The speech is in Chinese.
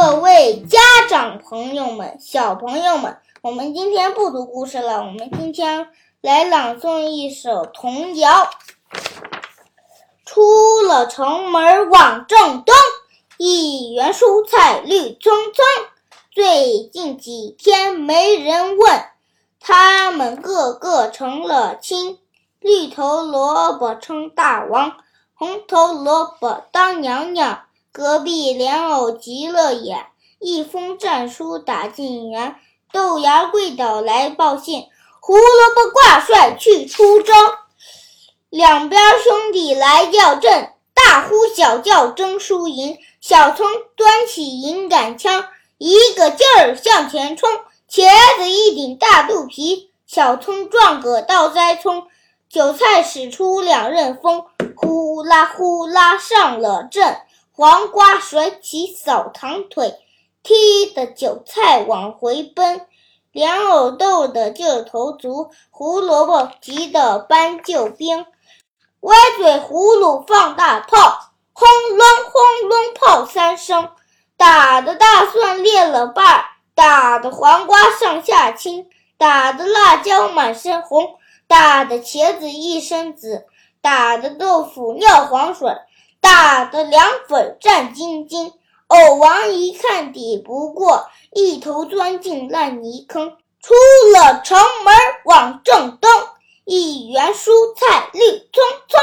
各位家长朋友们、小朋友们，我们今天不读故事了，我们今天来朗诵一首童谣。出了城门往正东，一园蔬菜绿葱葱。最近几天没人问，他们个个成了亲。绿头萝卜称大王，红头萝卜当娘娘。隔壁莲藕急了眼，一封战书打进园。豆芽跪倒来报信，胡萝卜挂帅去出征。两边兄弟来叫阵，大呼小叫争输赢。小葱端起银杆枪，一个劲儿向前冲。茄子一顶大肚皮，小葱撞个倒栽葱。韭菜使出两刃锋，呼啦呼啦上了阵。黄瓜甩起扫堂腿，踢得韭菜往回奔；莲藕斗得劲头足，胡萝卜急得搬救兵。歪嘴葫芦放大炮，轰隆轰隆炮三声，打的大蒜裂了瓣儿，打的黄瓜上下青，打的辣椒满身红，打的茄子一身紫，打的豆腐尿黄水。打得凉粉战兢兢，藕王一看抵不过，一头钻进烂泥坑。出了城门往正东，一园蔬菜绿葱葱。